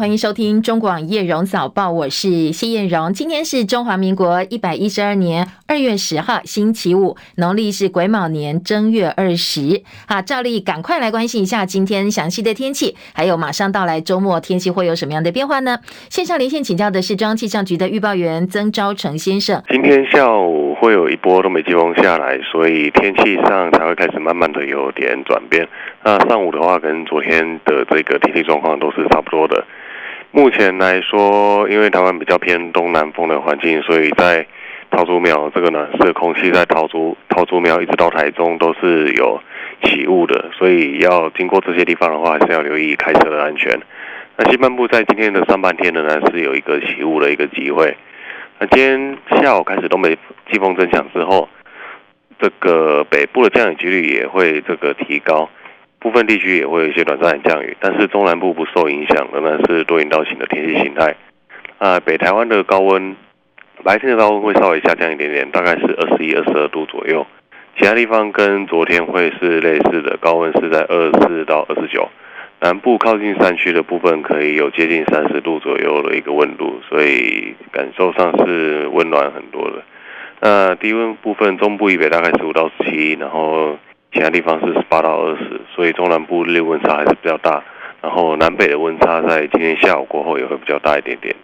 欢迎收听中广叶荣早报，我是谢燕荣。今天是中华民国一百一十二年二月十号，星期五，农历是癸卯年正月二十。好，照例赶快来关心一下今天详细的天气，还有马上到来周末天气会有什么样的变化呢？线上连线请教的是中央气象局的预报员曾昭成先生。今天下午会有一波东北季风下来，所以天气上才会开始慢慢的有点转变。那上午的话，跟昨天的这个天气状况都是差不多的。目前来说，因为台湾比较偏东南风的环境，所以在桃竹苗这个暖湿空气在桃竹桃竹苗一直到台中都是有起雾的，所以要经过这些地方的话，还是要留意开车的安全。那西半部在今天的上半天呢，是有一个起雾的一个机会。那今天下午开始东北季风增强之后，这个北部的降雨几率也会这个提高。部分地区也会有一些短暂的降雨，但是中南部不受影响，仍然是多云到晴的天气形态。啊，北台湾的高温，白天的高温会稍微下降一点点，大概是二十一、二十二度左右。其他地方跟昨天会是类似的，高温是在二十四到二十九。南部靠近山区的部分可以有接近三十度左右的一个温度，所以感受上是温暖很多的。那低温部分，中部以北大概十五到十七，然后。其他地方是十八到二十，所以中南部日温差还是比较大，然后南北的温差在今天下午过后也会比较大一点点，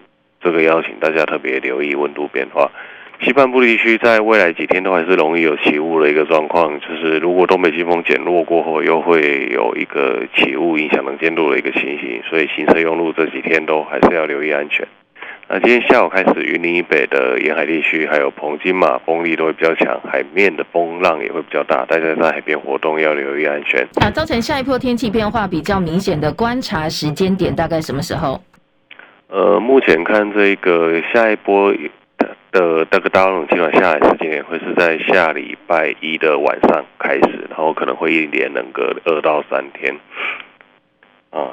这个要请大家特别留意温度变化。西半部地区在未来几天都还是容易有起雾的一个状况，就是如果东北季风减弱过后，又会有一个起雾影响能见度的一个情形，所以行车用路这几天都还是要留意安全。那今天下午开始，云林以北的沿海地区，还有澎金马风力都会比较强，海面的风浪也会比较大，大家在海边活动要留意安全。啊，造成下一波天气变化比较明显的观察时间点大概什么时候？呃，目前看这个下一波的这个大陆气团下来时间点会是在下礼拜一的晚上开始，然后可能会一连能个二到三天。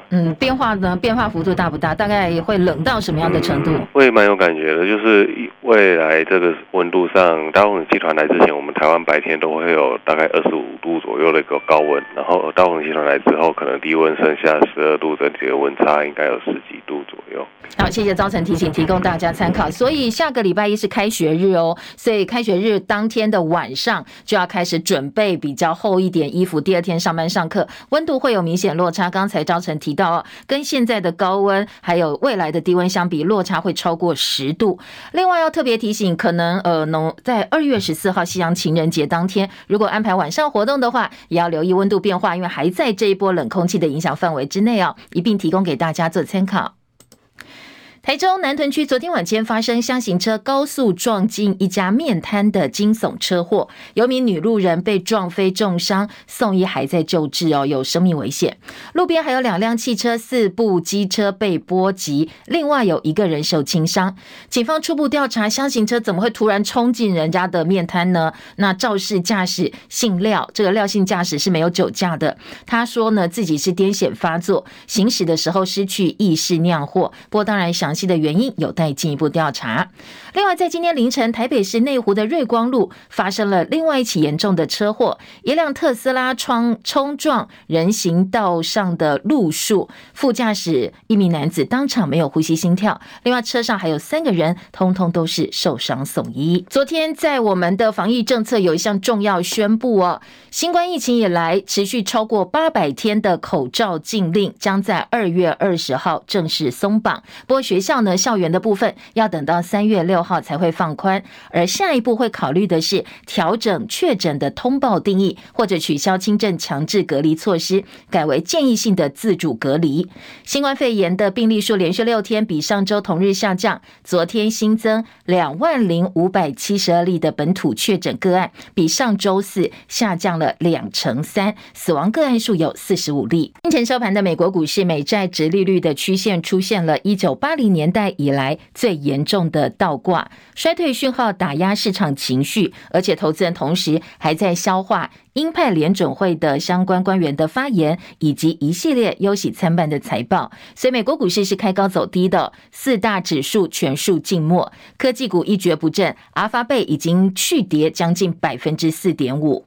嗯，变化呢？变化幅度大不大？大概会冷到什么样的程度？嗯、会蛮有感觉的，就是未来这个温度上，大红集团来之前，我们台湾白天都会有大概二十五度左右的一个高温，然后大红集团来之后，可能低温剩下十二度，整体的温差应该有十几度左右。好，谢谢招成提醒，提供大家参考。所以下个礼拜一是开学日哦，所以开学日当天的晚上就要开始准备比较厚一点衣服，第二天上班上课，温度会有明显落差。刚才昭提到，跟现在的高温还有未来的低温相比，落差会超过十度。另外要特别提醒，可能呃，农在二月十四号西洋情人节当天，如果安排晚上活动的话，也要留意温度变化，因为还在这一波冷空气的影响范围之内哦，一并提供给大家做参考。台中南屯区昨天晚间发生厢型车高速撞进一家面摊的惊悚车祸，有名女路人被撞飞重伤，送医还在救治哦，有生命危险。路边还有两辆汽车、四部机车被波及，另外有一个人受轻伤。警方初步调查，厢型车怎么会突然冲进人家的面摊呢？那肇事驾驶姓廖，这个廖姓驾驶是没有酒驾的。他说呢，自己是癫痫发作，行驶的时候失去意识酿祸。不过当然想。详细的原因有待进一步调查。另外，在今天凌晨，台北市内湖的瑞光路发生了另外一起严重的车祸，一辆特斯拉冲冲撞人行道上的路树，副驾驶一名男子当场没有呼吸心跳。另外，车上还有三个人，通通都是受伤送医。昨天，在我们的防疫政策有一项重要宣布哦，新冠疫情以来持续超过八百天的口罩禁令将在二月二十号正式松绑。不过学校呢，校园的部分要等到三月六号才会放宽，而下一步会考虑的是调整确诊的通报定义，或者取消轻症强制隔离措施，改为建议性的自主隔离。新冠肺炎的病例数连续六天比上周同日下降，昨天新增两万零五百七十二例的本土确诊个案，比上周四下降了两成三，死亡个案数有四十五例。今前收盘的美国股市，美债殖利率的曲线出现了一九八零。年代以来最严重的倒挂，衰退讯号打压市场情绪，而且投资人同时还在消化鹰派联准会的相关官员的发言，以及一系列忧喜参半的财报，所以美国股市是开高走低的，四大指数全数静默，科技股一蹶不振，阿发贝已经去跌将近百分之四点五。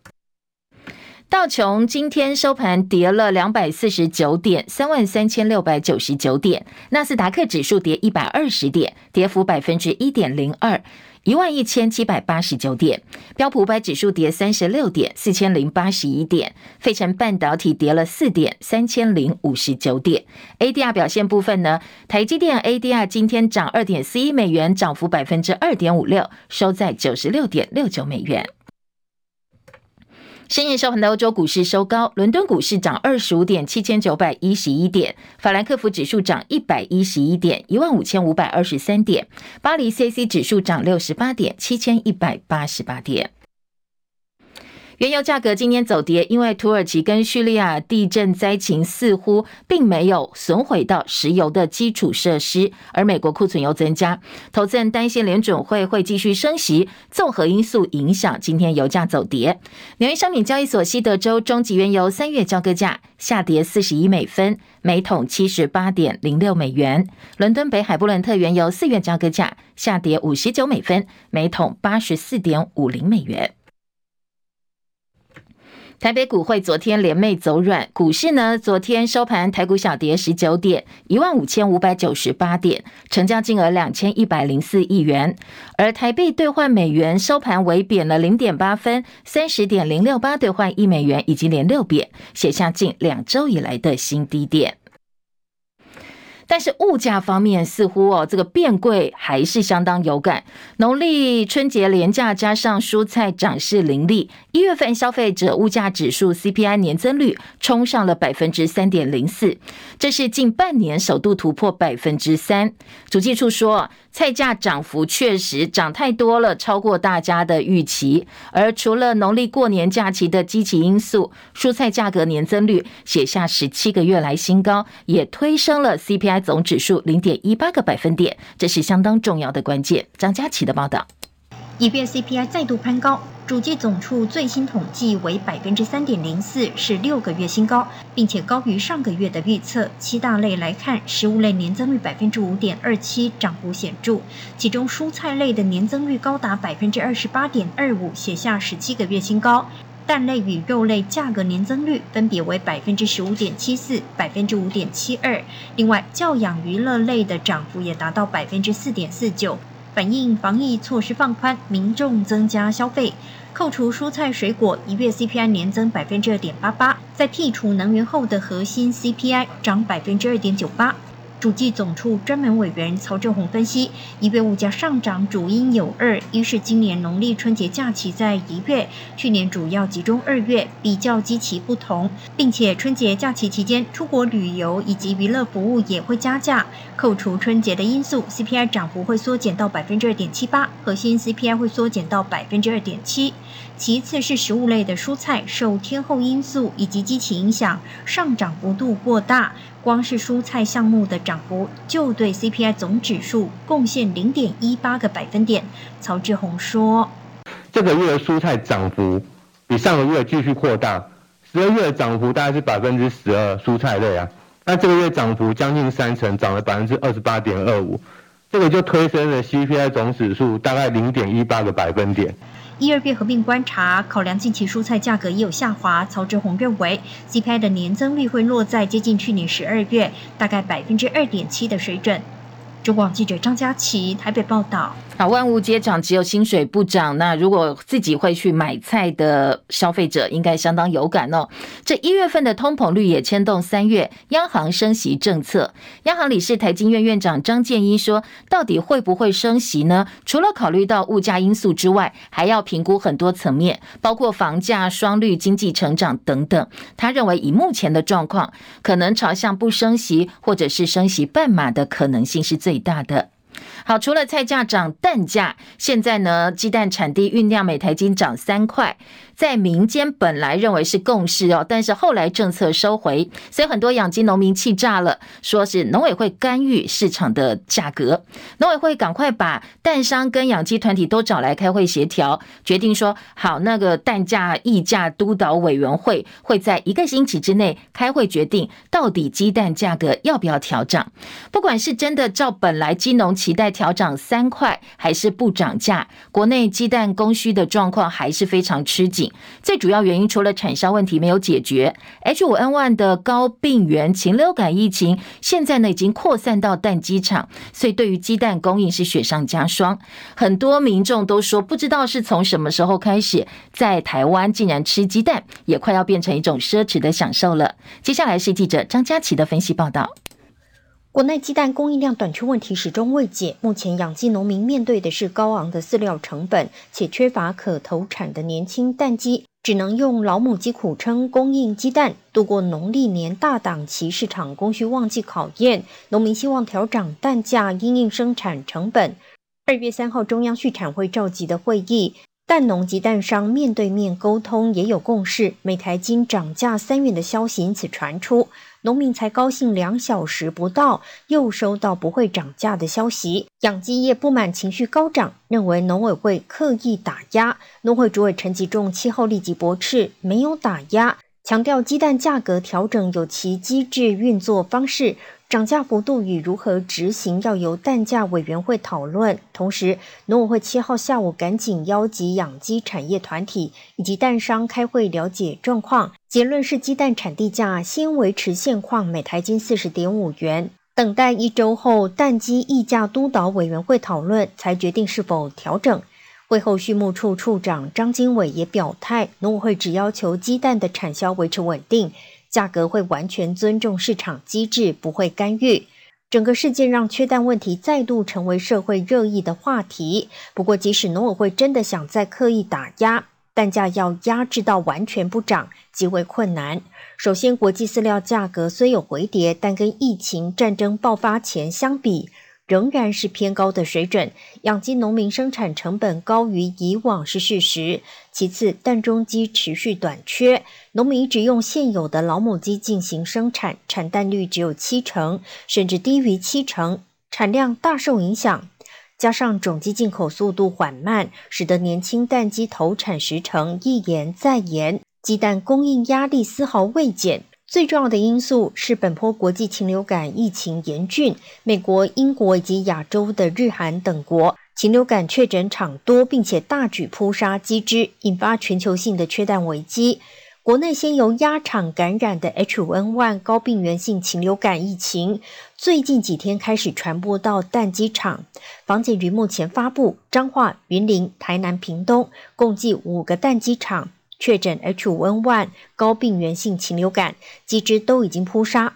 道琼今天收盘跌了两百四十九点，三万三千六百九十九点。纳斯达克指数跌一百二十点，跌幅百分之一点零二。一万一千七百八十九点，标普五百指数跌三十六点，四千零八十一点。费城半导体跌了四点，三千零五十九点。ADR 表现部分呢，台积电 ADR 今天涨二点四一美元，涨幅百分之二点五六，收在九十六点六九美元。深夜收盘的欧洲股市收高，伦敦股市涨二十五点，七千九百一十一点；法兰克福指数涨一百一十一点，一万五千五百二十三点；巴黎 CAC 指数涨六十八点，七千一百八十八点。原油价格今天走跌，因为土耳其跟叙利亚地震灾情似乎并没有损毁到石油的基础设施，而美国库存又增加，投资人担心联准会会继续升息，综合因素影响今天油价走跌。纽约商品交易所西德州中级原油三月交割价下跌四十一美分，每桶七十八点零六美元；伦敦北海布伦特原油四月交割价下跌五十九美分，每桶八十四点五零美元。台北股汇昨天连袂走软，股市呢，昨天收盘台股小跌十九点，一万五千五百九十八点，成交金额两千一百零四亿元，而台币兑换美元收盘微贬了零点八分，三十点零六八兑换一美元，已经连六贬，写下近两周以来的新低点。但是物价方面似乎哦，这个变贵还是相当有感。农历春节廉价加上蔬菜涨势凌厉，一月份消费者物价指数 CPI 年增率冲上了百分之三点零四，这是近半年首度突破百分之三。主计处说，菜价涨幅确实涨太多了，超过大家的预期。而除了农历过年假期的积极因素，蔬菜价格年增率写下十七个月来新高，也推升了 CPI。总指数零点一八个百分点，这是相当重要的关键。张佳琪的报道，一月 CPI 再度攀高，主计总处最新统计为百分之三点零四，是六个月新高，并且高于上个月的预测。七大类来看，食物类年增率百分之五点二七，涨幅显著，其中蔬菜类的年增率高达百分之二十八点二五，写下十七个月新高。蛋类与肉类价格年增率分别为百分之十五点七四、百分之五点七二。另外，教养娱乐类的涨幅也达到百分之四点四九，反映防疫措施放宽，民众增加消费。扣除蔬菜水果，一月 CPI 年增百分之二点八八，在剔除能源后的核心 CPI 涨百分之二点九八。主计总处专门委员曹正宏分析，一月物价上涨主因有二：一是今年农历春节假期在一月，去年主要集中二月，比较基期不同，并且春节假期期间出国旅游以及娱乐服务也会加价。扣除春节的因素，CPI 涨幅会缩减到百分之二点七八，核心 CPI 会缩减到百分之二点七。其次是食物类的蔬菜，受天候因素以及基期影响，上涨幅度过大。光是蔬菜项目的涨幅，就对 CPI 总指数贡献零点一八个百分点。曹志宏说：“这个月的蔬菜涨幅比上个月继续扩大，十二月的涨幅大概是百分之十二，蔬菜类啊，那这个月涨幅将近三成，涨了百分之二十八点二五，这个就推升了 CPI 总指数大概零点一八个百分点。”一二月合并观察，考量近期蔬菜价格也有下滑，曹志宏认为 CPI 的年增率会落在接近去年十二月大概百分之二点七的水准。中广记者张佳琪台北报道。好，万物皆涨，只有薪水不涨。那如果自己会去买菜的消费者，应该相当有感哦。这一月份的通膨率也牵动三月央行升息政策。央行理事台经院院长张建一说：“到底会不会升息呢？除了考虑到物价因素之外，还要评估很多层面，包括房价、双率、经济成长等等。他认为，以目前的状况，可能朝向不升息或者是升息半码的可能性是最大的。”好，除了菜价涨，蛋价现在呢，鸡蛋产地运量每台斤涨三块。在民间本来认为是共识哦，但是后来政策收回，所以很多养鸡农民气炸了，说是农委会干预市场的价格。农委会赶快把蛋商跟养鸡团体都找来开会协调，决定说好，那个蛋价溢价督导委员会会在一个星期之内开会决定，到底鸡蛋价格要不要调涨。不管是真的照本来鸡农期待调涨三块，还是不涨价？国内鸡蛋供需的状况还是非常吃紧。最主要原因除了产销问题没有解决，H5N1 的高病原禽流感疫情现在呢已经扩散到蛋鸡场，所以对于鸡蛋供应是雪上加霜。很多民众都说，不知道是从什么时候开始，在台湾竟然吃鸡蛋也快要变成一种奢侈的享受了。接下来是记者张佳琪的分析报道。国内鸡蛋供应量短缺问题始终未解，目前养鸡农民面对的是高昂的饲料成本，且缺乏可投产的年轻蛋鸡，只能用老母鸡苦撑供应鸡蛋，度过农历年大档期市场供需旺季考验。农民希望调涨蛋价，因应生产成本。二月三号中央畜产会召集的会议，蛋农及蛋商面对面沟通也有共识，每台斤涨价三元的消息因此传出。农民才高兴两小时不到，又收到不会涨价的消息。养鸡业不满情绪高涨，认为农委会刻意打压。农会主委陈吉仲气候立即驳斥，没有打压，强调鸡蛋价格调整有其机制运作方式。涨价幅度与如何执行要由蛋价委员会讨论。同时，农委会七号下午赶紧邀集养鸡产业团体以及蛋商开会了解状况。结论是，鸡蛋产地价先维持现况，每台斤四十点五元。等待一周后，蛋鸡议价督导委员会讨论，才决定是否调整。会后，畜牧处处长张经纬也表态，农委会只要求鸡蛋的产销维持稳定。价格会完全尊重市场机制，不会干预。整个事件让缺蛋问题再度成为社会热议的话题。不过，即使农委会真的想再刻意打压，蛋价要压制到完全不涨，极为困难。首先，国际饲料价格虽有回跌，但跟疫情战争爆发前相比，仍然是偏高的水准，养鸡农民生产成本高于以往是事实。其次，蛋中鸡持续短缺，农民只用现有的老母鸡进行生产，产蛋率只有七成，甚至低于七成，产量大受影响。加上种鸡进口速度缓慢，使得年轻蛋鸡投产时程一延再延，鸡蛋供应压力丝毫未减。最重要的因素是本波国际禽流感疫情严峻，美国、英国以及亚洲的日韩等国禽流感确诊场多，并且大举扑杀鸡只，引发全球性的缺蛋危机。国内先由鸭场感染的 H5N1 高病原性禽流感疫情，最近几天开始传播到蛋鸡场。防检局目前发布，彰化、云林、台南、屏东共计五个蛋鸡场。确诊 H5N1 高病原性禽流感，鸡只都已经扑杀。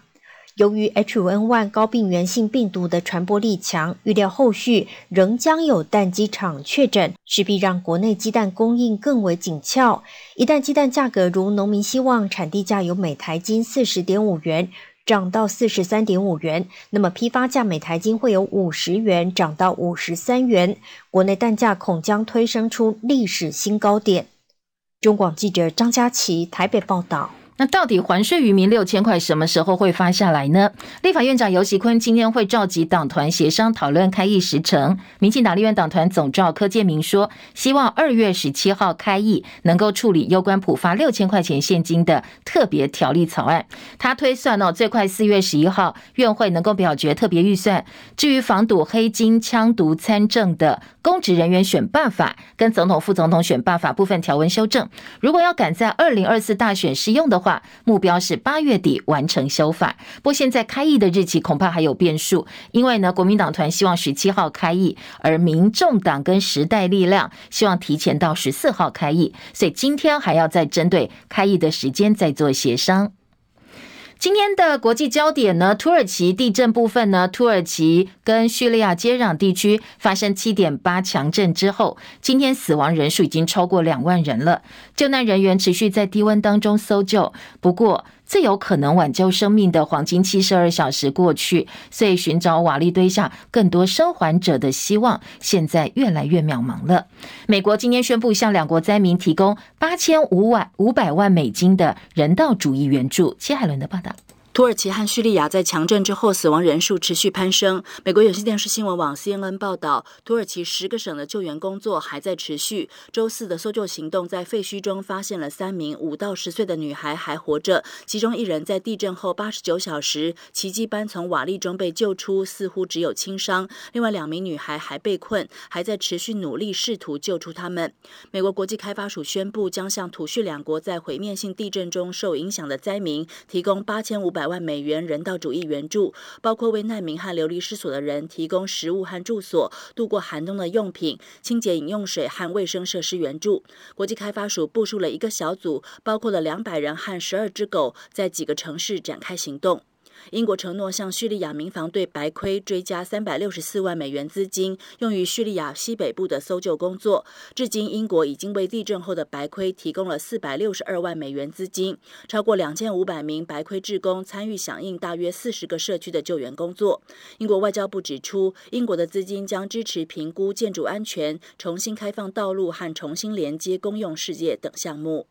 由于 H5N1 高病原性病毒的传播力强，预料后续仍将有蛋鸡场确诊，势必让国内鸡蛋供应更为紧俏。一旦鸡蛋价格如农民希望，产地价由每台斤四十点五元涨到四十三点五元，那么批发价每台斤会有五十元涨到五十三元，国内蛋价恐将推升出历史新高点。中广记者张佳琪台北报道。那到底还税渔民六千块什么时候会发下来呢？立法院长游锡堃今天会召集党团协商讨论开议时程。民进党立院党团总召柯建铭说，希望二月十七号开议，能够处理有关普发六千块钱现金的特别条例草案。他推算哦，最快四月十一号院会能够表决特别预算。至于防堵黑金、枪毒参政的公职人员选办法跟总统、副总统选办法部分条文修正，如果要赶在二零二四大选适用的话。目标是八月底完成修法，不过现在开议的日期恐怕还有变数，因为呢，国民党团希望十七号开议，而民众党跟时代力量希望提前到十四号开议，所以今天还要再针对开议的时间再做协商。今天的国际焦点呢，土耳其地震部分呢，土耳其跟叙利亚接壤地区发生七点八强震之后，今天死亡人数已经超过两万人了。救难人员持续在低温当中搜救，不过，最有可能挽救生命的黄金七十二小时过去，所以寻找瓦砾堆下更多生还者的希望，现在越来越渺茫了。美国今天宣布向两国灾民提供八千五万五百万美金的人道主义援助。谢海伦的报道。土耳其和叙利亚在强震之后，死亡人数持续攀升。美国有线电视新闻网 CNN 报道，土耳其十个省的救援工作还在持续。周四的搜救行动在废墟中发现了三名五到十岁的女孩还活着，其中一人在地震后八十九小时奇迹般从瓦砾中被救出，似乎只有轻伤。另外两名女孩还被困，还在持续努力试图救出他们。美国国际开发署宣布，将向土叙两国在毁灭性地震中受影响的灾民提供八千五百。百万美元人道主义援助，包括为难民和流离失所的人提供食物和住所、度过寒冬的用品、清洁饮用水和卫生设施援助。国际开发署部署了一个小组，包括了两百人和十二只狗，在几个城市展开行动。英国承诺向叙利亚民防队白盔追加三百六十四万美元资金，用于叙利亚西北部的搜救工作。至今，英国已经为地震后的白盔提供了四百六十二万美元资金，超过两千五百名白盔志工参与响应大约四十个社区的救援工作。英国外交部指出，英国的资金将支持评估建筑安全、重新开放道路和重新连接公用事业等项目。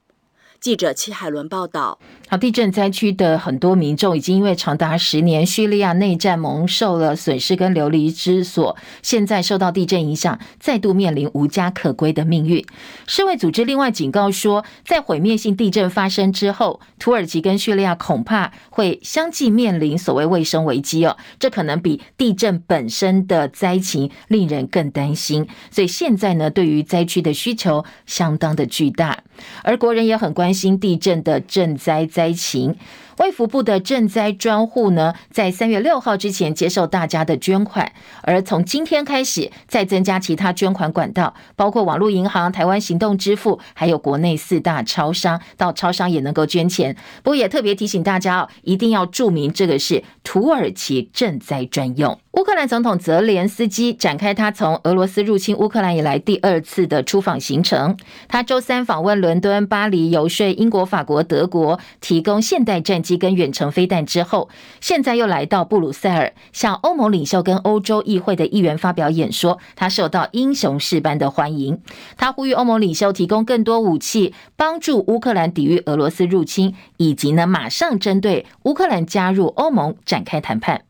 记者戚海伦报道：好，地震灾区的很多民众已经因为长达十年叙利亚内战蒙受了损失跟流离失所，现在受到地震影响，再度面临无家可归的命运。世卫组织另外警告说，在毁灭性地震发生之后，土耳其跟叙利亚恐怕会相继面临所谓卫生危机哦，这可能比地震本身的灾情令人更担心。所以现在呢，对于灾区的需求相当的巨大，而国人也很关。关心地震的赈灾灾情。卫福部的赈灾专户呢，在三月六号之前接受大家的捐款，而从今天开始再增加其他捐款管道，包括网络银行、台湾行动支付，还有国内四大超商，到超商也能够捐钱。不过也特别提醒大家哦，一定要注明这个是土耳其赈灾专用。乌克兰总统泽连斯基展开他从俄罗斯入侵乌克兰以来第二次的出访行程，他周三访问伦敦、巴黎，游说英国、法国、德国提供现代战机。跟远程飞弹之后，现在又来到布鲁塞尔，向欧盟领袖跟欧洲议会的议员发表演说。他受到英雄式般的欢迎。他呼吁欧盟领袖提供更多武器，帮助乌克兰抵御俄罗斯入侵，以及呢马上针对乌克兰加入欧盟展开谈判。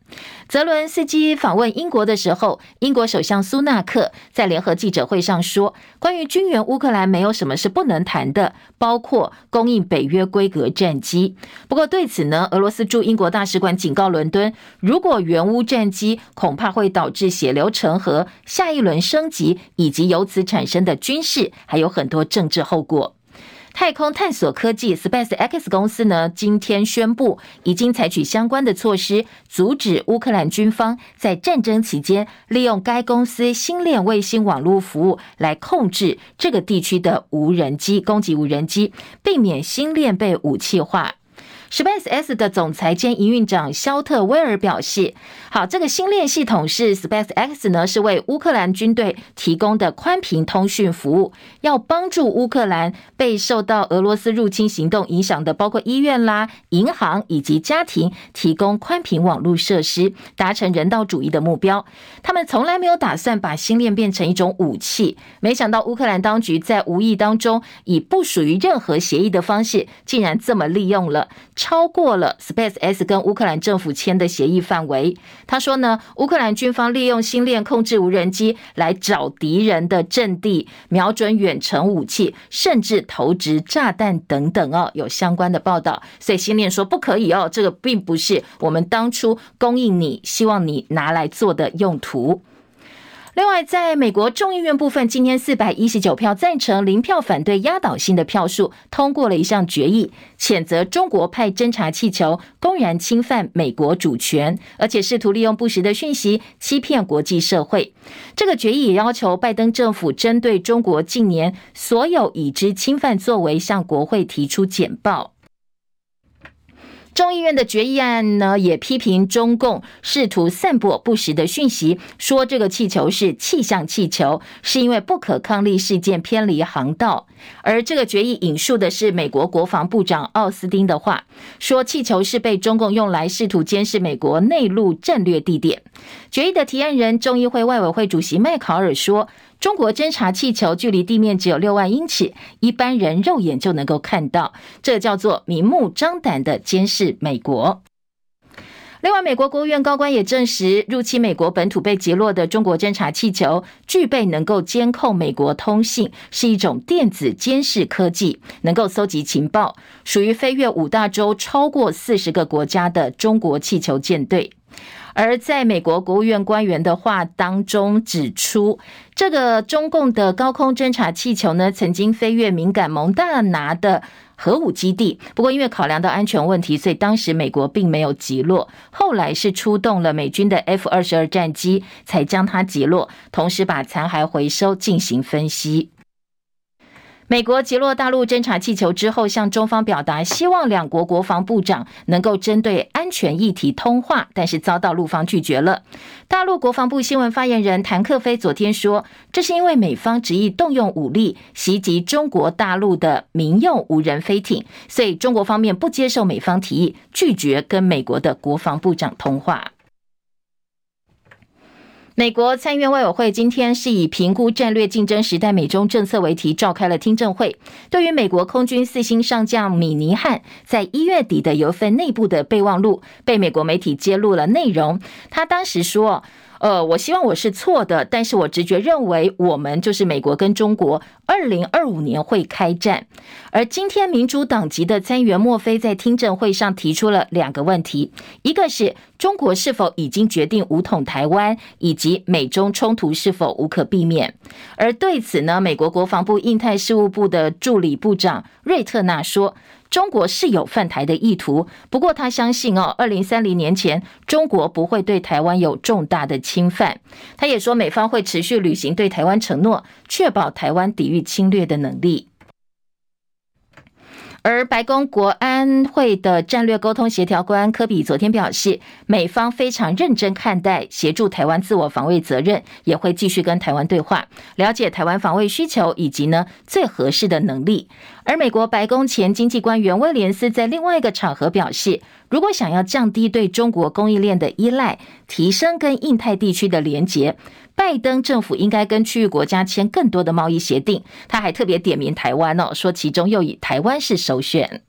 泽伦斯基访问英国的时候，英国首相苏纳克在联合记者会上说：“关于军援乌克兰，没有什么是不能谈的，包括供应北约规格战机。”不过对此呢，俄罗斯驻英国大使馆警告伦敦：“如果援乌战机，恐怕会导致血流成河，下一轮升级，以及由此产生的军事还有很多政治后果。”太空探索科技 SpaceX 公司呢，今天宣布已经采取相关的措施，阻止乌克兰军方在战争期间利用该公司星链卫星网络服务来控制这个地区的无人机攻击无人机，避免星链被武器化。SpaceX 的总裁兼营运长肖特威尔表示：“好，这个星链系统是 SpaceX 呢，是为乌克兰军队提供的宽频通讯服务，要帮助乌克兰被受到俄罗斯入侵行动影响的，包括医院啦、银行以及家庭，提供宽频网络设施，达成人道主义的目标。他们从来没有打算把星链变成一种武器，没想到乌克兰当局在无意当中，以不属于任何协议的方式，竟然这么利用了。”超过了 SpaceX 跟乌克兰政府签的协议范围。他说呢，乌克兰军方利用星链控制无人机来找敌人的阵地，瞄准远程武器，甚至投掷炸弹等等哦，有相关的报道。所以星链说不可以哦，这个并不是我们当初供应你，希望你拿来做的用途。另外，在美国众议院部分，今天四百一十九票赞成、零票反对、压倒性的票数通过了一项决议，谴责中国派侦察气球公然侵犯美国主权，而且试图利用不实的讯息欺骗国际社会。这个决议也要求拜登政府针对中国近年所有已知侵犯作为，向国会提出简报。众议院的决议案呢，也批评中共试图散播不实的讯息，说这个气球是气象气球，是因为不可抗力事件偏离航道。而这个决议引述的是美国国防部长奥斯汀的话，说气球是被中共用来试图监视美国内陆战略地点。决议的提案人众议会外委会主席麦考尔说。中国侦察气球距离地面只有六万英尺，一般人肉眼就能够看到，这叫做明目张胆的监视美国。另外，美国国务院高官也证实，入侵美国本土被击落的中国侦察气球具备能够监控美国通信，是一种电子监视科技，能够搜集情报，属于飞越五大洲、超过四十个国家的中国气球舰队。而在美国国务院官员的话当中指出，这个中共的高空侦察气球呢，曾经飞越敏感蒙大拿的核武基地。不过，因为考量到安全问题，所以当时美国并没有击落。后来是出动了美军的 F 二十二战机，才将它击落，同时把残骸回收进行分析。美国击落大陆侦察气球之后，向中方表达希望两国国防部长能够针对安全议题通话，但是遭到陆方拒绝了。大陆国防部新闻发言人谭克飞昨天说，这是因为美方执意动用武力袭击中国大陆的民用无人飞艇，所以中国方面不接受美方提议，拒绝跟美国的国防部长通话。美国参议院外委会今天是以评估战略竞争时代美中政策为题召开了听证会。对于美国空军四星上将米尼汉在一月底的有份内部的备忘录被美国媒体揭露了内容，他当时说。呃，我希望我是错的，但是我直觉认为我们就是美国跟中国，二零二五年会开战。而今天民主党籍的参议员莫菲在听证会上提出了两个问题，一个是中国是否已经决定武统台湾，以及美中冲突是否无可避免。而对此呢，美国国防部印太事务部的助理部长瑞特纳说。中国是有犯台的意图，不过他相信哦，二零三零年前中国不会对台湾有重大的侵犯。他也说，美方会持续履行对台湾承诺，确保台湾抵御侵略的能力。而白宫国安会的战略沟通协调官科比昨天表示，美方非常认真看待协助台湾自我防卫责任，也会继续跟台湾对话，了解台湾防卫需求以及呢最合适的能力。而美国白宫前经济官员威廉斯在另外一个场合表示，如果想要降低对中国供应链的依赖，提升跟印太地区的连结。拜登政府应该跟区域国家签更多的贸易协定。他还特别点名台湾哦，说其中又以台湾是首选。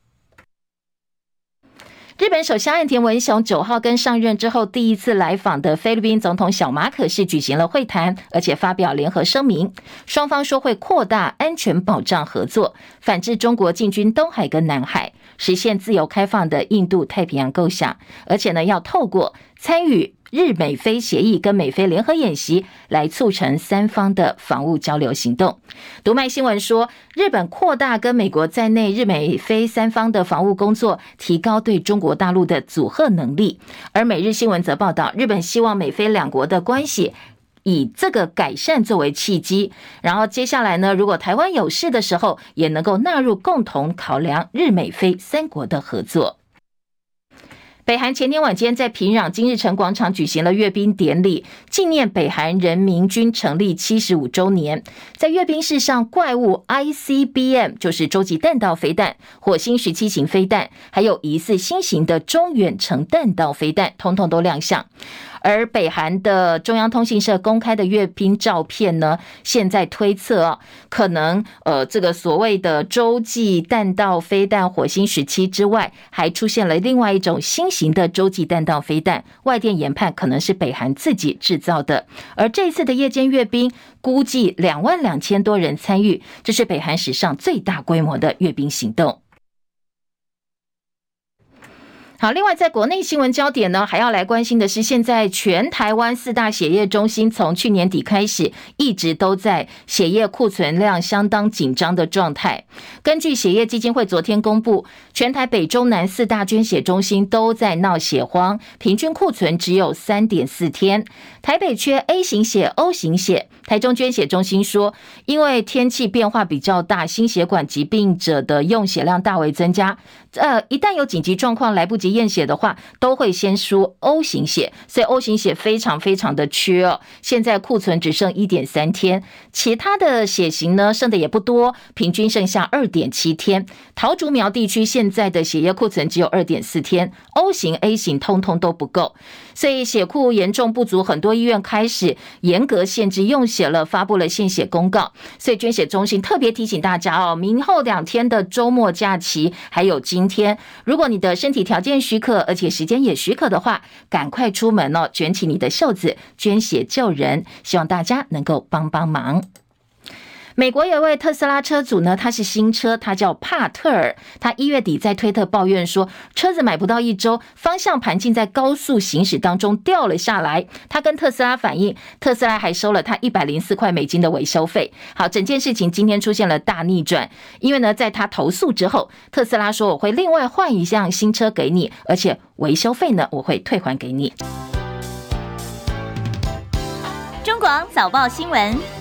日本首相岸田文雄九号跟上任之后第一次来访的菲律宾总统小马可是举行了会谈，而且发表联合声明，双方说会扩大安全保障合作，反制中国进军东海跟南海，实现自由开放的印度太平洋构想，而且呢要透过参与。日美菲协议跟美菲联合演习来促成三方的防务交流行动。读卖新闻说，日本扩大跟美国在内日美菲三方的防务工作，提高对中国大陆的阻吓能力。而每日新闻则报道，日本希望美菲两国的关系以这个改善作为契机，然后接下来呢，如果台湾有事的时候，也能够纳入共同考量日美菲三国的合作。北韩前天晚间在平壤金日成广场举行了阅兵典礼，纪念北韩人民军成立七十五周年。在阅兵式上，怪物 ICBM 就是洲际弹道飞弹、火星十七型飞弹，还有疑似新型的中远程弹道飞弹，统统都亮相。而北韩的中央通讯社公开的阅兵照片呢，现在推测啊，可能呃，这个所谓的洲际弹道飞弹火星时期之外，还出现了另外一种新型的洲际弹道飞弹，外电研判可能是北韩自己制造的。而这次的夜间阅兵，估计两万两千多人参与，这是北韩史上最大规模的阅兵行动。好，另外在国内新闻焦点呢，还要来关心的是，现在全台湾四大血液中心从去年底开始，一直都在血液库存量相当紧张的状态。根据血液基金会昨天公布，全台北中南四大捐血中心都在闹血荒，平均库存只有三点四天。台北缺 A 型血、O 型血，台中捐血中心说，因为天气变化比较大，心血管疾病者的用血量大为增加。呃，一旦有紧急状况来不及验血的话，都会先输 O 型血，所以 O 型血非常非常的缺哦。现在库存只剩一点三天，其他的血型呢剩的也不多，平均剩下二点七天。桃竹苗地区现在的血液库存只有二点四天，O 型、A 型通通都不够，所以血库严重不足，很多医院开始严格限制用血。血了，发布了献血公告。所以捐血中心特别提醒大家哦，明后两天的周末假期，还有今天，如果你的身体条件许可，而且时间也许可的话，赶快出门哦，卷起你的袖子，捐血救人。希望大家能够帮帮忙。美国有位特斯拉车主呢，他是新车，他叫帕特尔。他一月底在推特抱怨说，车子买不到一周，方向盘竟在高速行驶当中掉了下来。他跟特斯拉反映，特斯拉还收了他一百零四块美金的维修费。好，整件事情今天出现了大逆转，因为呢，在他投诉之后，特斯拉说我会另外换一辆新车给你，而且维修费呢，我会退还给你。中广早报新闻。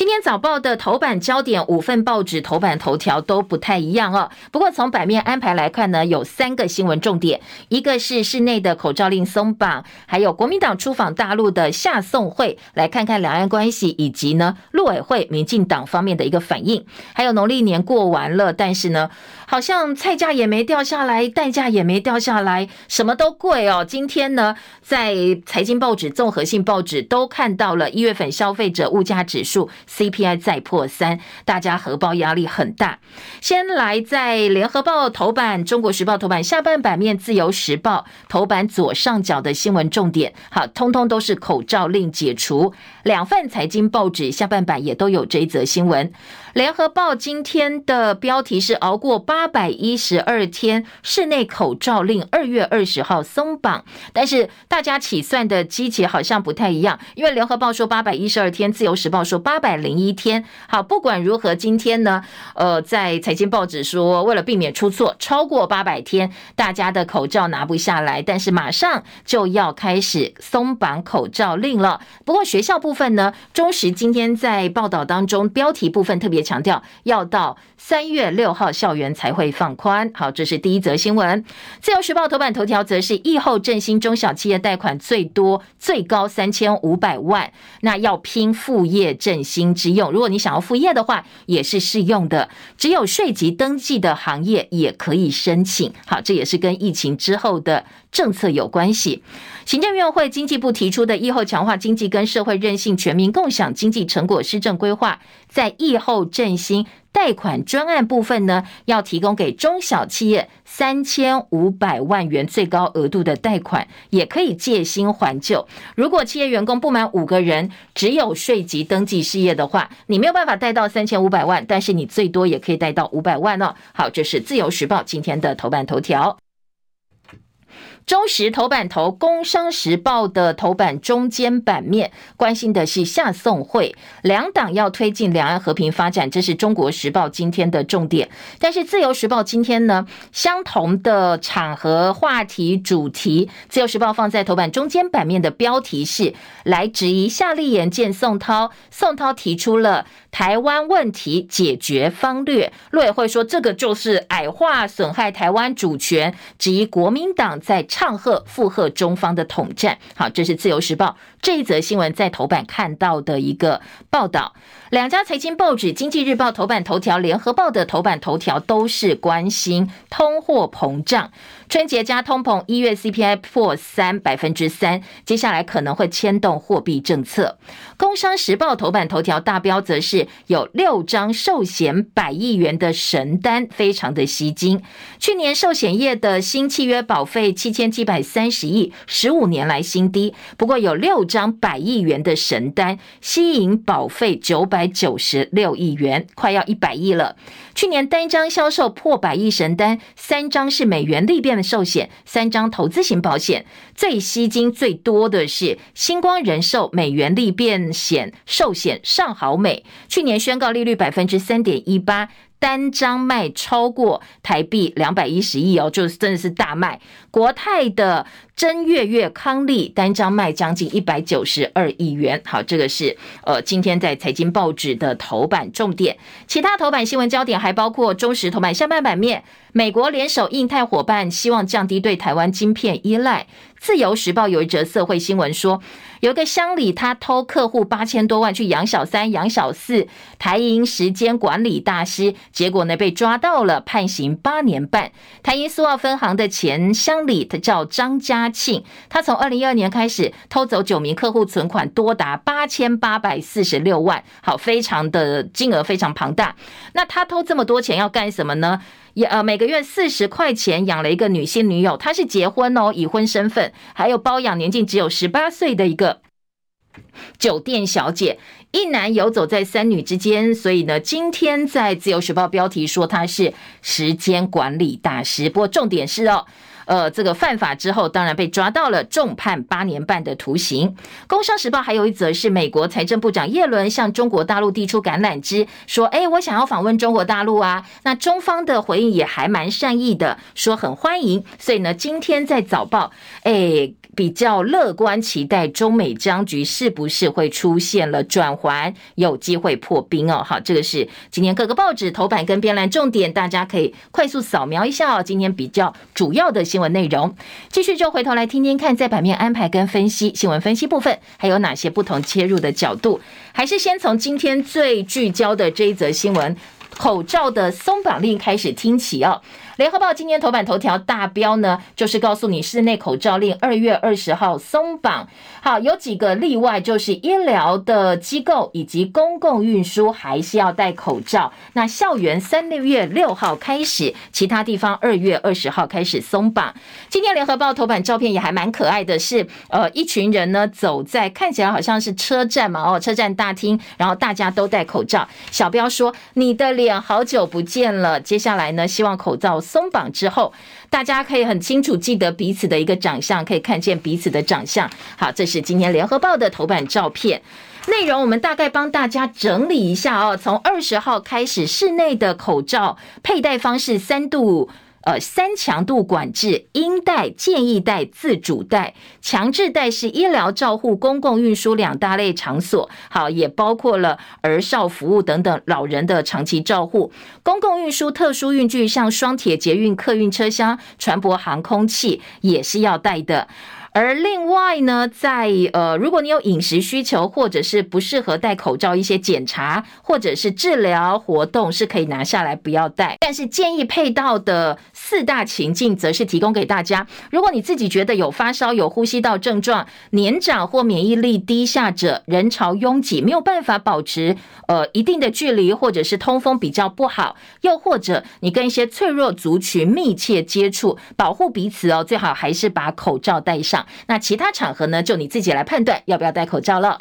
今天早报的头版焦点，五份报纸头版头条都不太一样哦。不过从版面安排来看呢，有三个新闻重点，一个是室内的口罩令松绑，还有国民党出访大陆的夏送会，来看看两岸关系，以及呢陆委会、民进党方面的一个反应。还有农历年过完了，但是呢，好像菜价也没掉下来，蛋价也没掉下来，什么都贵哦。今天呢，在财经报纸、综合性报纸都看到了一月份消费者物价指数。CPI 再破三，大家荷包压力很大。先来在联合报头版、中国时报头版下半版面、自由时报头版左上角的新闻重点，好，通通都是口罩令解除。两份财经报纸下半版也都有这一则新闻。联合报今天的标题是“熬过八百一十二天，室内口罩令二月二十号松绑”，但是大家起算的基期好像不太一样，因为联合报说八百一十二天，自由时报说八百零一天。好，不管如何，今天呢，呃，在财经报纸说，为了避免出错，超过八百天，大家的口罩拿不下来，但是马上就要开始松绑口罩令了。不过学校不部分呢，中时今天在报道当中标题部分特别。强调要到三月六号校园才会放宽。好，这是第一则新闻。自由时报头版头条则是疫后振兴中小企业贷款最多最高三千五百万，那要拼副业振兴之用。如果你想要副业的话，也是适用的。只有税籍登记的行业也可以申请。好，这也是跟疫情之后的政策有关系。行政院会经济部提出的疫后强化经济跟社会韧性全民共享经济成果施政规划，在疫后振兴贷款专案部分呢，要提供给中小企业三千五百万元最高额度的贷款，也可以借新还旧。如果企业员工不满五个人，只有税籍登记事业的话，你没有办法贷到三千五百万，但是你最多也可以贷到五百万哦。好，这是自由时报今天的头版头条。中时头版头，工商时报的头版中间版面关心的是夏宋会，两党要推进两岸和平发展，这是中国时报今天的重点。但是自由时报今天呢，相同的场合、话题、主题，自由时报放在头版中间版面的标题是来质疑夏立言见宋涛，宋涛提出了台湾问题解决方略，陆委会说这个就是矮化、损害台湾主权，质疑国民党在。唱和附和中方的统战，好，这是自由时报这一则新闻在头版看到的一个报道。两家财经报纸，经济日报头版头条，联合报的头版头条都是关心通货膨胀。春节加通膨，一月 CPI 破三百分之三，接下来可能会牵动货币政策。工商时报头版头条大标则是有六张寿险百亿元的神单，非常的吸睛。去年寿险业的新契约保费七千七百三十亿，十五年来新低。不过有六张百亿元的神单，吸引保费九百九十六亿元，快要一百亿了。去年单张销售破百亿神单，三张是美元利变寿险，三张投资型保险。最吸金最多的是星光人寿美元利变险寿险上好美，去年宣告利率百分之三点一八。单张卖超过台币两百一十亿哦，就是真的是大卖。国泰的真月月康利单张卖将近一百九十二亿元。好，这个是呃今天在财经报纸的头版重点。其他头版新闻焦点还包括中时头版下半版面，美国联手印太伙伴，希望降低对台湾晶片依赖。自由时报有一则社会新闻说，有一个乡里他偷客户八千多万去养小三、养小四，台银时间管理大师，结果呢被抓到了，判刑八年半。台银苏澳分行的前乡里他叫张家庆，他从二零一二年开始偷走九名客户存款多达八千八百四十六万，好，非常的金额非常庞大。那他偷这么多钱要干什么呢？也呃，每个月四十块钱养了一个女性女友，她是结婚哦，已婚身份，还有包养年仅只有十八岁的一个酒店小姐，一男游走在三女之间，所以呢，今天在自由时报标题说他是时间管理大师，不过重点是哦。呃，这个犯法之后，当然被抓到了，重判八年半的徒刑。工商时报还有一则是美国财政部长耶伦向中国大陆递出橄榄枝，说：“哎，我想要访问中国大陆啊。”那中方的回应也还蛮善意的，说很欢迎。所以呢，今天在早报，哎。比较乐观，期待中美僵局是不是会出现了转环，有机会破冰哦。好，这个是今天各个报纸头版跟编栏重点，大家可以快速扫描一下哦。今天比较主要的新闻内容，继续就回头来听听看，在版面安排跟分析新闻分析部分，还有哪些不同切入的角度？还是先从今天最聚焦的这一则新闻，口罩的松绑令开始听起哦。联合报今天头版头条大标呢，就是告诉你室内口罩令二月二十号松绑。好，有几个例外，就是医疗的机构以及公共运输还是要戴口罩。那校园三月六号开始，其他地方二月二十号开始松绑。今天联合报头版照片也还蛮可爱的是，是呃一群人呢走在看起来好像是车站嘛，哦车站大厅，然后大家都戴口罩。小标说：“你的脸好久不见了。”接下来呢，希望口罩。松绑之后，大家可以很清楚记得彼此的一个长相，可以看见彼此的长相。好，这是今天联合报的头版照片内容，我们大概帮大家整理一下哦。从二十号开始，室内的口罩佩戴方式三度。呃，三强度管制，应带、建议带、自主带。强制带是医疗照护、公共运输两大类场所，好，也包括了儿少服务等等老人的长期照护。公共运输特殊运具，像双铁、捷运、客运车厢、船舶、航空器，也是要带的。而另外呢，在呃，如果你有饮食需求，或者是不适合戴口罩，一些检查或者是治疗活动是可以拿下来不要戴。但是建议配套的四大情境，则是提供给大家。如果你自己觉得有发烧、有呼吸道症状、年长或免疫力低下者、人潮拥挤，没有办法保持呃一定的距离，或者是通风比较不好，又或者你跟一些脆弱族群密切接触，保护彼此哦，最好还是把口罩戴上。那其他场合呢，就你自己来判断要不要戴口罩了。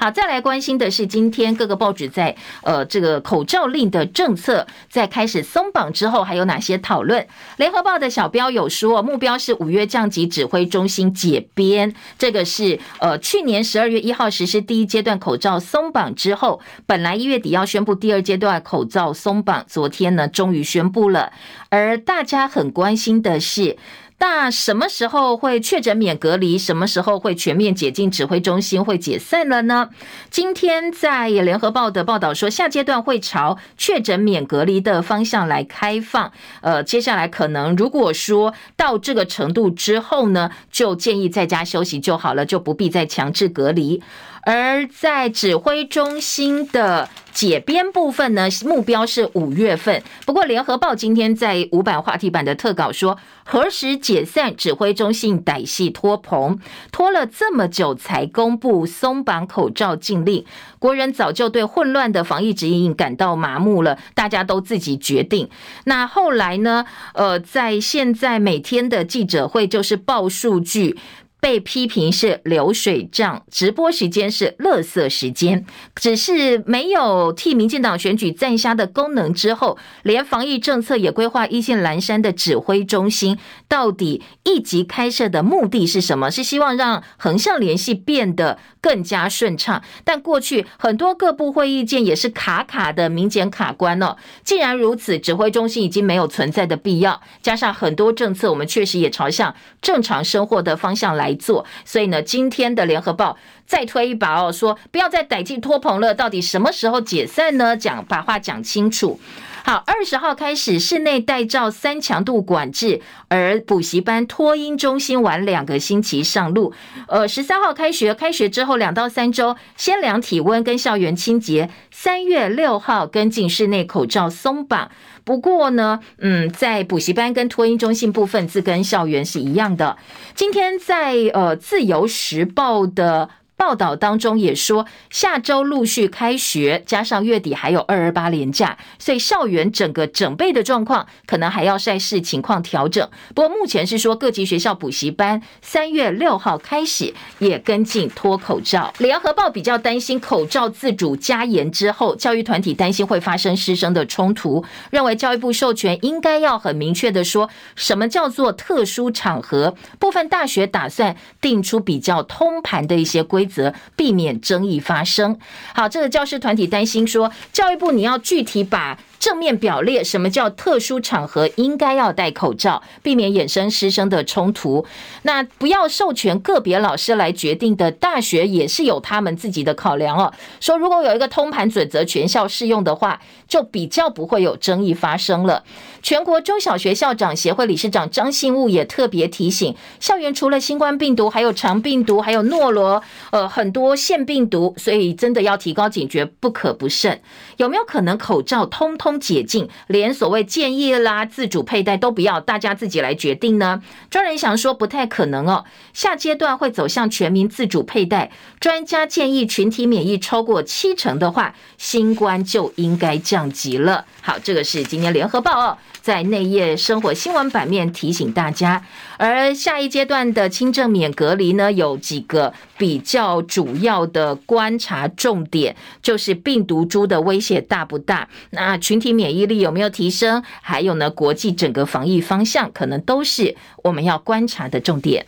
好，再来关心的是今天各个报纸在呃这个口罩令的政策在开始松绑之后，还有哪些讨论？联合报的小标有说，目标是五月降级指挥中心解编，这个是呃去年十二月一号实施第一阶段口罩松绑之后，本来一月底要宣布第二阶段口罩松绑，昨天呢终于宣布了，而大家很关心的是。那什么时候会确诊免隔离？什么时候会全面解禁？指挥中心会解散了呢？今天在联合报的报道说，下阶段会朝确诊免隔离的方向来开放。呃，接下来可能如果说到这个程度之后呢，就建议在家休息就好了，就不必再强制隔离。而在指挥中心的解编部分呢，目标是五月份。不过，联合报今天在五版话题版的特稿说，何时解散指挥中心？歹戏拖棚，拖了这么久才公布松绑口罩禁令。国人早就对混乱的防疫指引感到麻木了，大家都自己决定。那后来呢？呃，在现在每天的记者会就是报数据。被批评是流水账，直播时间是垃圾时间，只是没有替民进党选举站虾的功能之后，连防疫政策也规划一线蓝山的指挥中心，到底一级开设的目的是什么？是希望让横向联系变得更加顺畅。但过去很多各部会议件也是卡卡的，民检卡关哦。既然如此，指挥中心已经没有存在的必要，加上很多政策，我们确实也朝向正常生活的方向来。来做，所以呢，今天的联合报再推一把哦，说不要再歹戏拖棚了，到底什么时候解散呢？讲把话讲清楚。好，二十号开始室内戴罩三强度管制，而补习班托婴中心晚两个星期上路。呃，十三号开学，开学之后两到三周先量体温跟校园清洁，三月六号跟进室内口罩松绑。不过呢，嗯，在补习班跟托婴中心部分，字跟校园是一样的。今天在呃自由时报的。报道当中也说，下周陆续开学，加上月底还有二二八连假，所以校园整个整备的状况可能还要再视情况调整。不过目前是说，各级学校补习班三月六号开始也跟进脱口罩。联合报比较担心口罩自主加严之后，教育团体担心会发生师生的冲突，认为教育部授权应该要很明确的说，什么叫做特殊场合。部分大学打算定出比较通盘的一些规则。避免争议发生。好，这个教师团体担心说，教育部你要具体把。正面表列什么叫特殊场合应该要戴口罩，避免衍生师生的冲突。那不要授权个别老师来决定的，大学也是有他们自己的考量哦。说如果有一个通盘准则全校适用的话，就比较不会有争议发生了。全国中小学校长协会理事长张信务也特别提醒，校园除了新冠病毒，还有肠病毒，还有诺罗，呃，很多腺病毒，所以真的要提高警觉，不可不慎。有没有可能口罩通通？解禁，连所谓建议啦、自主佩戴都不要，大家自己来决定呢？专人想说不太可能哦。下阶段会走向全民自主佩戴，专家建议群体免疫超过七成的话，新冠就应该降级了。好，这个是今天联合报哦。在内页生活新闻版面提醒大家，而下一阶段的轻症免隔离呢，有几个比较主要的观察重点，就是病毒株的威胁大不大，那群体免疫力有没有提升，还有呢，国际整个防疫方向，可能都是我们要观察的重点。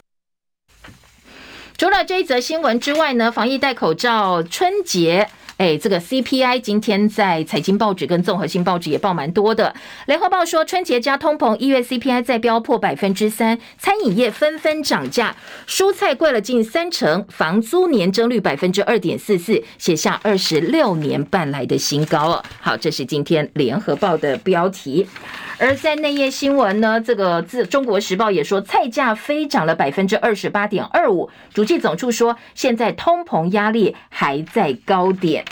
除了这一则新闻之外呢，防疫戴口罩，春节。哎，这个 CPI 今天在财经报纸跟综合性报纸也报蛮多的。联合报说，春节加通膨，一月 CPI 再飙破百分之三，餐饮业纷纷涨价，蔬菜贵了近三成，房租年增率百分之二点四四，写下二十六年半来的新高哦。好，这是今天联合报的标题。而在内页新闻呢，这个自中国时报也说，菜价飞涨了百分之二十八点二五。主计总处说，现在通膨压力还在高点。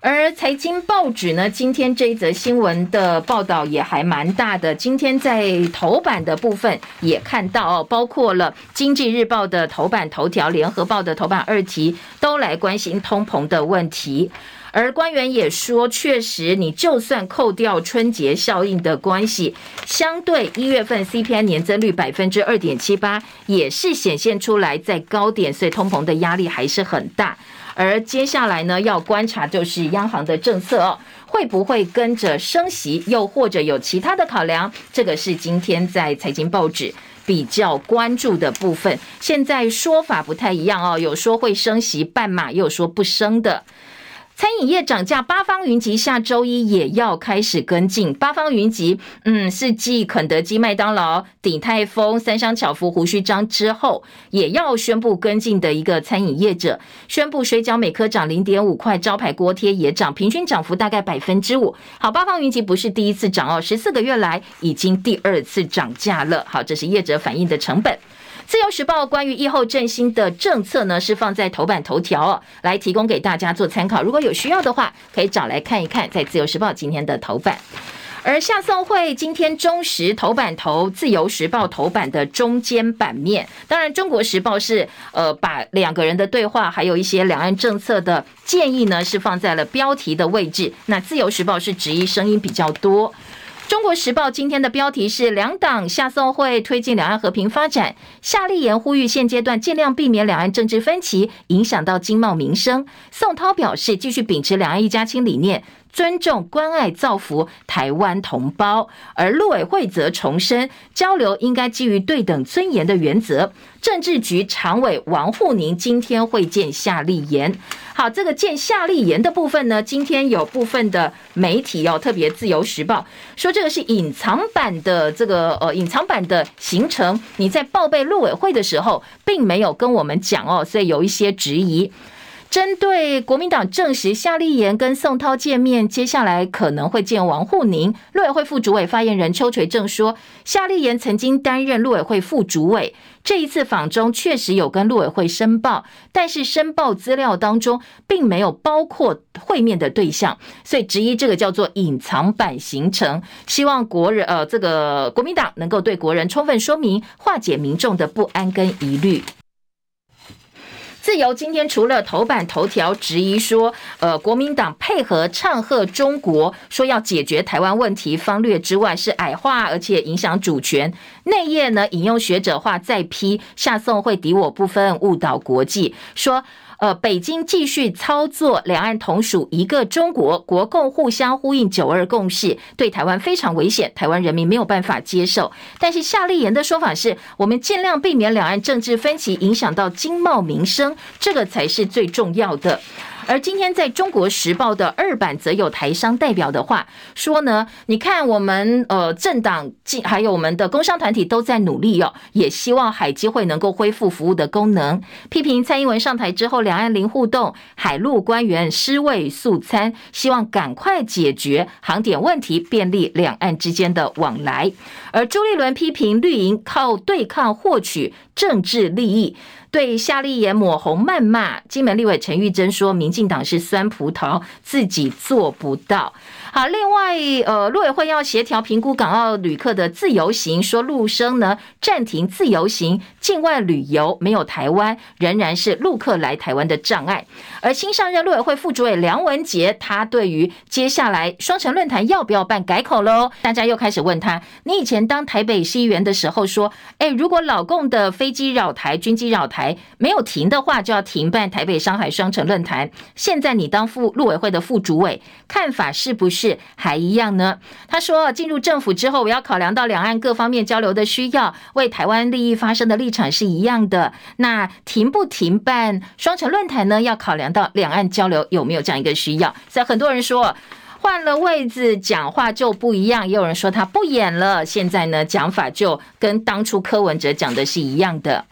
而财经报纸呢，今天这一则新闻的报道也还蛮大的。今天在头版的部分也看到哦，包括了经济日报的头版头条、联合报的头版二题，都来关心通膨的问题。而官员也说，确实，你就算扣掉春节效应的关系，相对一月份 CPI 年增率百分之二点七八，也是显现出来在高点，所以通膨的压力还是很大。而接下来呢，要观察就是央行的政策哦，会不会跟着升息，又或者有其他的考量？这个是今天在财经报纸比较关注的部分。现在说法不太一样哦，有说会升息半码，也有说不升的。餐饮业涨价，八方云集，下周一也要开始跟进。八方云集，嗯，是继肯德基、麦当劳、鼎泰丰、三商巧福、胡须张之后，也要宣布跟进的一个餐饮业者，宣布水饺每颗涨零点五块，招牌锅贴也涨，平均涨幅大概百分之五。好，八方云集不是第一次涨哦，十四个月来已经第二次涨价了。好，这是业者反映的成本。自由时报关于疫后振兴的政策呢，是放在头版头条哦，来提供给大家做参考。如果有需要的话，可以找来看一看，在自由时报今天的头版。而夏送会今天中时头版头，自由时报头版的中间版面。当然，中国时报是呃把两个人的对话，还有一些两岸政策的建议呢，是放在了标题的位置。那自由时报是质疑声音比较多。中国时报今天的标题是“两党下送会推进两岸和平发展”，夏立言呼吁现阶段尽量避免两岸政治分歧影响到经贸民生。宋涛表示，继续秉持两岸一家亲理念。尊重、关爱、造福台湾同胞，而陆委会则重申，交流应该基于对等尊严的原则。政治局常委王沪宁今天会见夏立言。好，这个见夏立言的部分呢，今天有部分的媒体哦，特别自由时报说这个是隐藏版的这个呃隐藏版的行程，你在报备陆委会的时候，并没有跟我们讲哦，所以有一些质疑。针对国民党证实夏立言跟宋涛见面，接下来可能会见王沪宁。陆委会副主委发言人邱垂正说，夏立言曾经担任陆委会副主委，这一次访中确实有跟陆委会申报，但是申报资料当中并没有包括会面的对象，所以质疑这个叫做隐藏版行程。希望国人呃这个国民党能够对国人充分说明，化解民众的不安跟疑虑。自由今天除了头版头条质疑说，呃，国民党配合唱和中国，说要解决台湾问题方略之外，是矮化而且影响主权。内页呢引用学者话再批，下送会敌我不分，误导国际，说。呃，北京继续操作两岸同属一个中国，国共互相呼应九二共识，对台湾非常危险，台湾人民没有办法接受。但是夏立言的说法是，我们尽量避免两岸政治分歧影响到经贸民生，这个才是最重要的。而今天在中国时报的二版则有台商代表的话说呢，你看我们呃政党还有我们的工商团体都在努力哦，也希望海基会能够恢复服务的功能。批评蔡英文上台之后两岸零互动，海陆官员尸位素餐，希望赶快解决航点问题，便利两岸之间的往来。而朱立伦批评绿营靠对抗获取政治利益。对夏立言抹红谩骂，金门立委陈玉珍说：“民进党是酸葡萄，自己做不到。”好，另外，呃，陆委会要协调评估港澳旅客的自由行，说陆生呢暂停自由行，境外旅游没有台湾，仍然是陆客来台湾的障碍。而新上任陆委会副主委梁文杰，他对于接下来双城论坛要不要办改口喽？大家又开始问他：你以前当台北市议员的时候说，哎，如果老共的飞机扰台、军机扰台没有停的话，就要停办台北上海双城论坛。现在你当副陆委会的副主委，看法是不是？还一样呢？他说，进入政府之后，我要考量到两岸各方面交流的需要，为台湾利益发声的立场是一样的。那停不停办双城论坛呢？要考量到两岸交流有没有这样一个需要。所以很多人说，换了位置讲话就不一样，也有人说他不演了，现在呢讲法就跟当初柯文哲讲的是一样的。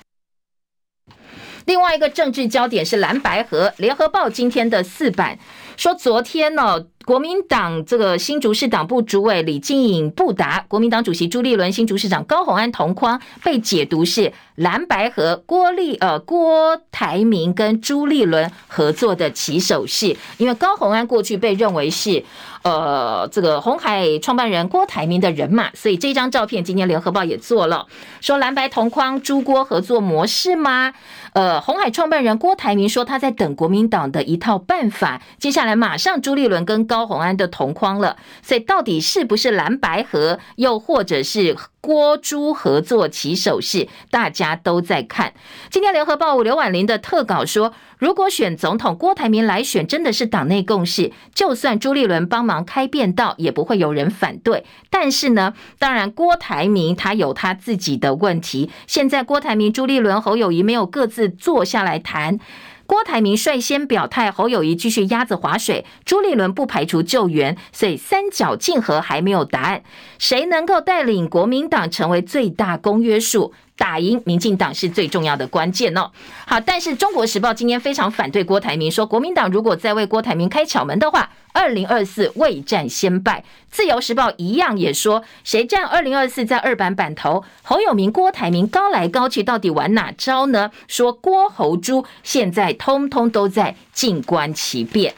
另外一个政治焦点是蓝白合，联合报今天的四版说，昨天呢、国民党这个新竹市党部主委李进颖不达，国民党主席朱立伦、新竹市长高虹安同框，被解读是蓝白和郭立呃郭台铭跟朱立伦合作的起手式，因为高虹安过去被认为是呃这个红海创办人郭台铭的人马，所以这张照片今天联合报也做了，说蓝白同框朱郭合作模式吗？呃，红海创办人郭台铭说他在等国民党的一套办法，接下来马上朱立伦跟高虹安的同框了，所以到底是不是蓝白合，又或者是郭朱合作起手式，大家都在看。今天联合报刘婉玲的特稿说，如果选总统郭台铭来选，真的是党内共识，就算朱立伦帮忙开便道，也不会有人反对。但是呢，当然郭台铭他有他自己的问题。现在郭台铭、朱立伦、侯友谊没有各自坐下来谈。郭台铭率先表态，侯友谊继续鸭子划水，朱立伦不排除救援，所以三角竞合还没有答案。谁能够带领国民党成为最大公约数？打赢民进党是最重要的关键哦。好，但是中国时报今天非常反对郭台铭，说国民党如果再为郭台铭开巧门的话，二零二四未战先败。自由时报一样也说，谁占二零二四在二版版头，侯友明、郭台铭高来高去，到底玩哪招呢？说郭侯朱现在通通都在静观其变。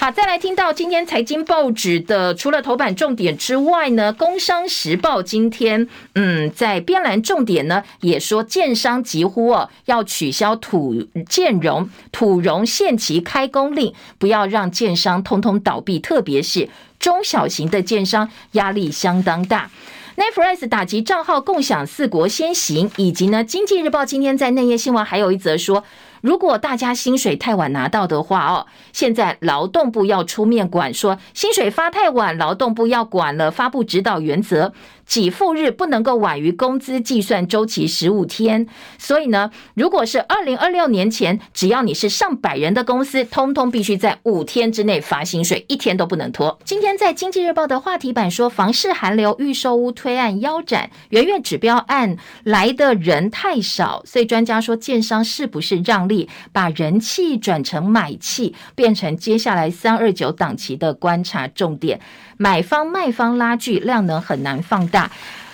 好，再来听到今天财经报纸的，除了头版重点之外呢，《工商时报》今天嗯，在编栏重点呢，也说建商急呼哦，要取消土建融、土融限期开工令，不要让建商通通倒闭，特别是中小型的建商压力相当大。Netflix 打击账号共享四国先行，以及呢，《经济日报》今天在内页新闻还有一则说。如果大家薪水太晚拿到的话哦，现在劳动部要出面管，说薪水发太晚，劳动部要管了，发布指导原则。给付日不能够晚于工资计算周期十五天。所以呢，如果是二零二六年前，只要你是上百人的公司，通通必须在五天之内发薪水，一天都不能拖。今天在经济日报的话题版说，房市寒流，预售屋推案腰斩，元月指标案来的人太少，所以专家说，建商是不是让利，把人气转成买气，变成接下来三二九档期的观察重点。买方卖方拉锯，量能很难放大。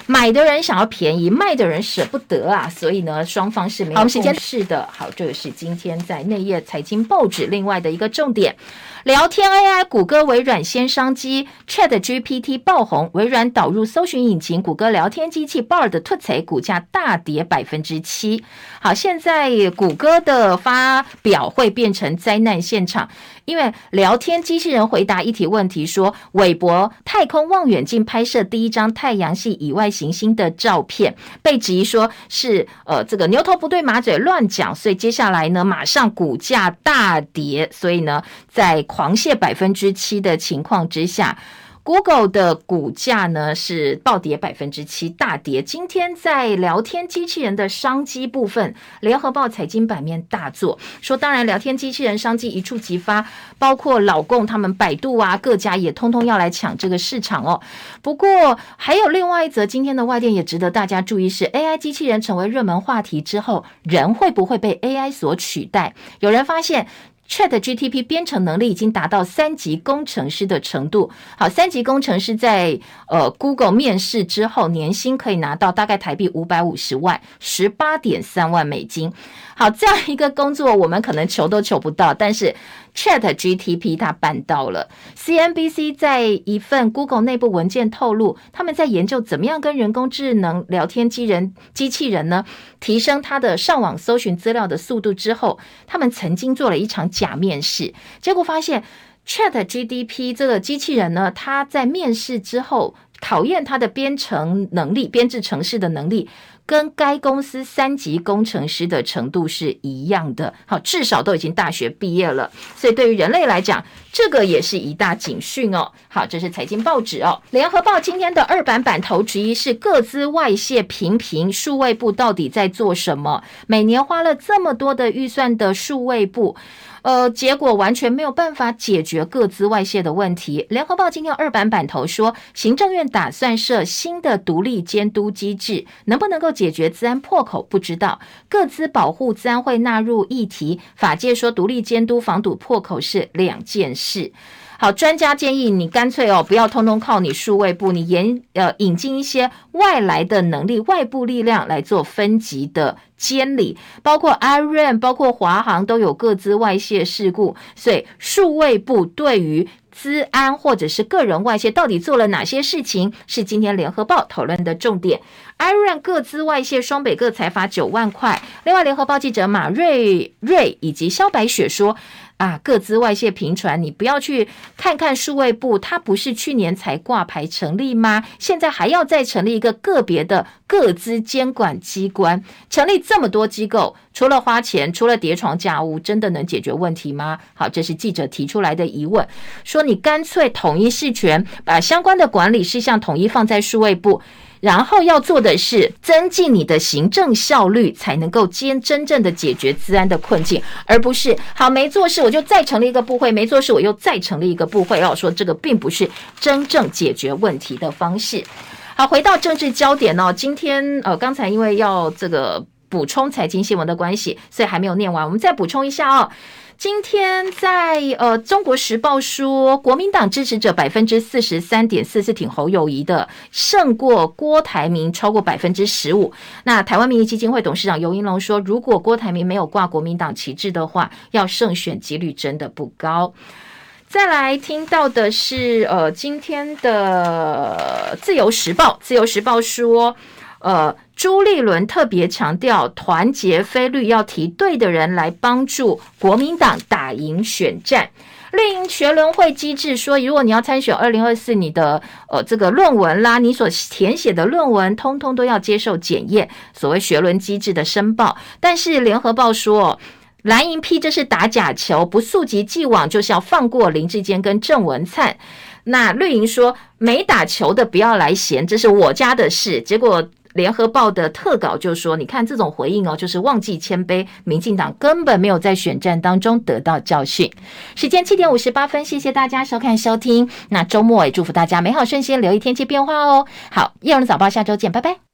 买的人想要便宜，卖的人舍不得啊，所以呢，双方是没有共识的。好，这个是今天在内页财经报纸另外的一个重点。聊天 AI，谷歌、微软先商机，ChatGPT 爆红，微软导入搜寻引擎，谷歌聊天机器 Bard 突袭，股价大跌百分之七。好，现在谷歌的发表会变成灾难现场，因为聊天机器人回答一题问题说，韦伯太空望远镜拍摄第一张太阳系以外行星的照片，被质疑说是呃这个牛头不对马嘴乱讲，所以接下来呢，马上股价大跌，所以呢，在狂泻百分之七的情况之下，Google 的股价呢是暴跌百分之七，大跌。今天在聊天机器人的商机部分，联合报财经版面大作说，当然聊天机器人商机一触即发，包括老共他们百度啊，各家也通通要来抢这个市场哦。不过还有另外一则今天的外电也值得大家注意是，AI 机器人成为热门话题之后，人会不会被 AI 所取代？有人发现。ChatGPT 编程能力已经达到三级工程师的程度。好，三级工程师在呃 Google 面试之后，年薪可以拿到大概台币五百五十万，十八点三万美金。好，这样一个工作，我们可能求都求不到，但是。ChatGPT 它办到了。CNBC 在一份 Google 内部文件透露，他们在研究怎么样跟人工智能聊天机人机器人呢，提升它的上网搜寻资料的速度之后，他们曾经做了一场假面试，结果发现 ChatGPT 这个机器人呢，它在面试之后考验他的编程能力、编制程式的能力。跟该公司三级工程师的程度是一样的，好，至少都已经大学毕业了，所以对于人类来讲，这个也是一大警讯哦。好，这是财经报纸哦，联合报今天的二版版头之一是各资外泄频频，数位部到底在做什么？每年花了这么多的预算的数位部。呃，结果完全没有办法解决各资外泄的问题。联合报今天二版版头说，行政院打算设新的独立监督机制，能不能够解决资安破口不知道。各资保护资安会纳入议题，法界说独立监督防堵破口是两件事。好，专家建议你干脆哦，不要通通靠你数位部，你引呃引进一些外来的能力、外部力量来做分级的监理，包括 Iron，包括华航都有各自外泄事故，所以数位部对于资安或者是个人外泄到底做了哪些事情，是今天联合报讨论的重点。Iron 各资外泄，双北各裁罚九万块。另外，联合报记者马瑞瑞以及萧白雪说。啊，各资外泄频传，你不要去看看数位部，它不是去年才挂牌成立吗？现在还要再成立一个个别的各资监管机关，成立这么多机构，除了花钱，除了叠床架屋，真的能解决问题吗？好，这是记者提出来的疑问，说你干脆统一事权，把相关的管理事项统一放在数位部。然后要做的是增进你的行政效率，才能够真真正的解决治安的困境，而不是好没做事我就再成立一个部会，没做事我又再成立一个部会。要说这个并不是真正解决问题的方式。好，回到政治焦点哦，今天呃刚才因为要这个补充财经新闻的关系，所以还没有念完，我们再补充一下哦。今天在呃《中国时报》说，国民党支持者百分之四十三点四是挺侯友宜的，胜过郭台铭超过百分之十五。那台湾民意基金会董事长尤英龙说，如果郭台铭没有挂国民党旗帜的话，要胜选几率真的不高。再来听到的是呃今天的《自由时报》，《自由时报》说。呃，朱立伦特别强调团结非绿，要提对的人来帮助国民党打赢选战。绿营学轮会机制说，如果你要参选二零二四，你的呃这个论文啦，你所填写的论文，通通都要接受检验，所谓学轮机制的申报。但是联合报说，蓝营批这是打假球，不溯及既往，就是要放过林志坚跟郑文灿。那绿营说没打球的不要来嫌，这是我家的事。结果联合报的特稿就说：“你看这种回应哦，就是忘记谦卑。民进党根本没有在选战当中得到教训。”时间七点五十八分，谢谢大家收看收听。那周末也祝福大家美好顺心，留意天气变化哦。好，叶荣早报下周见，拜拜。